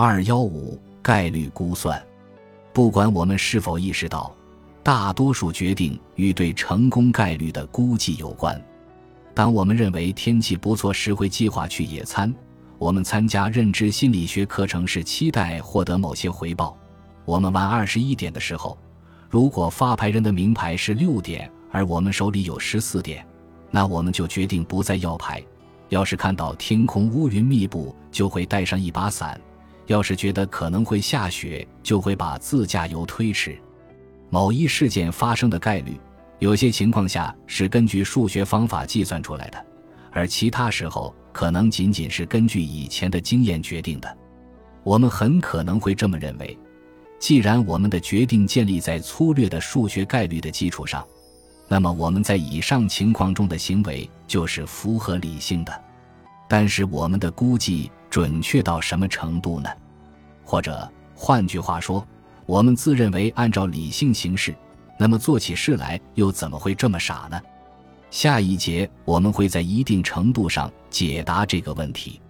二幺五概率估算，不管我们是否意识到，大多数决定与对成功概率的估计有关。当我们认为天气不错时，会计划去野餐；我们参加认知心理学课程是期待获得某些回报。我们玩二十一点的时候，如果发牌人的名牌是六点，而我们手里有十四点，那我们就决定不再要牌。要是看到天空乌云密布，就会带上一把伞。要是觉得可能会下雪，就会把自驾游推迟。某一事件发生的概率，有些情况下是根据数学方法计算出来的，而其他时候可能仅仅是根据以前的经验决定的。我们很可能会这么认为：既然我们的决定建立在粗略的数学概率的基础上，那么我们在以上情况中的行为就是符合理性的。但是我们的估计。准确到什么程度呢？或者换句话说，我们自认为按照理性行事，那么做起事来又怎么会这么傻呢？下一节我们会在一定程度上解答这个问题。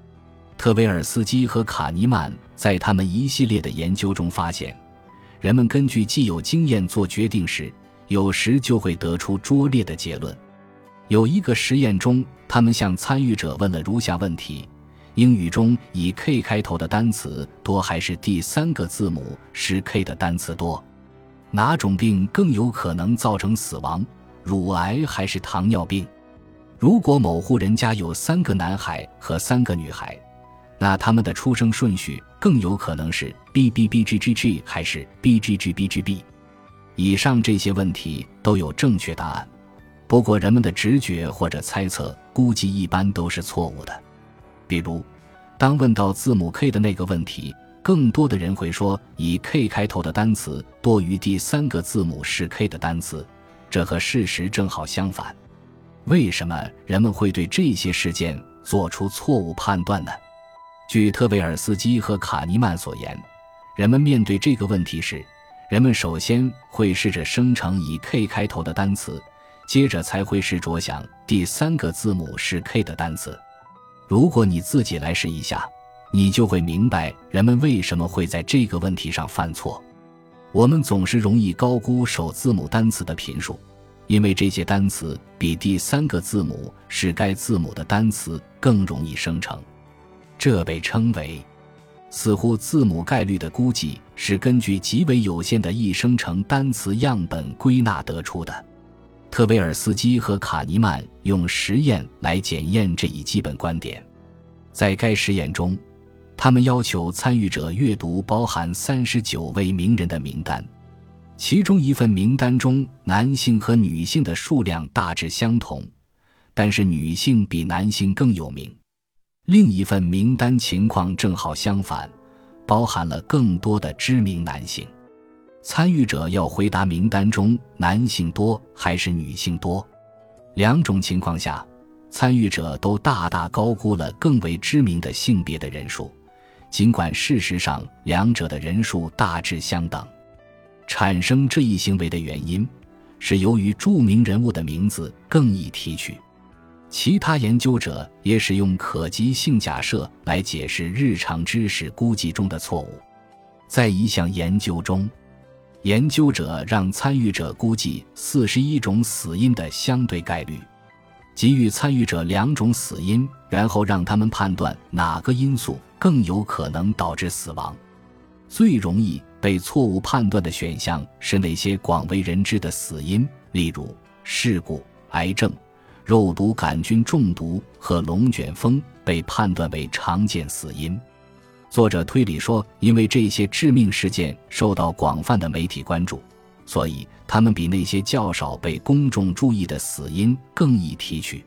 特维尔斯基和卡尼曼在他们一系列的研究中发现，人们根据既有经验做决定时，有时就会得出拙劣的结论。有一个实验中，他们向参与者问了如下问题。英语中以 K 开头的单词多还是第三个字母是 K 的单词多？哪种病更有可能造成死亡？乳癌还是糖尿病？如果某户人家有三个男孩和三个女孩，那他们的出生顺序更有可能是 B B B G G G 还是 B G G B G B？以上这些问题都有正确答案，不过人们的直觉或者猜测估计一般都是错误的。比如，当问到字母 K 的那个问题，更多的人会说以 K 开头的单词多于第三个字母是 K 的单词，这和事实正好相反。为什么人们会对这些事件做出错误判断呢？据特维尔斯基和卡尼曼所言，人们面对这个问题时，人们首先会试着生成以 K 开头的单词，接着才会试着想第三个字母是 K 的单词。如果你自己来试一下，你就会明白人们为什么会在这个问题上犯错。我们总是容易高估首字母单词的频数，因为这些单词比第三个字母是该字母的单词更容易生成。这被称为“似乎字母概率”的估计，是根据极为有限的易生成单词样本归纳得出的。特维尔斯基和卡尼曼用实验来检验这一基本观点。在该实验中，他们要求参与者阅读包含三十九位名人的名单，其中一份名单中男性和女性的数量大致相同，但是女性比男性更有名；另一份名单情况正好相反，包含了更多的知名男性。参与者要回答名单中男性多还是女性多，两种情况下，参与者都大大高估了更为知名的性别的人数，尽管事实上两者的人数大致相等。产生这一行为的原因，是由于著名人物的名字更易提取。其他研究者也使用可及性假设来解释日常知识估计中的错误。在一项研究中。研究者让参与者估计四十一种死因的相对概率，给予参与者两种死因，然后让他们判断哪个因素更有可能导致死亡。最容易被错误判断的选项是那些广为人知的死因，例如事故、癌症、肉毒杆菌中毒和龙卷风被判断为常见死因。作者推理说，因为这些致命事件受到广泛的媒体关注，所以他们比那些较少被公众注意的死因更易提取。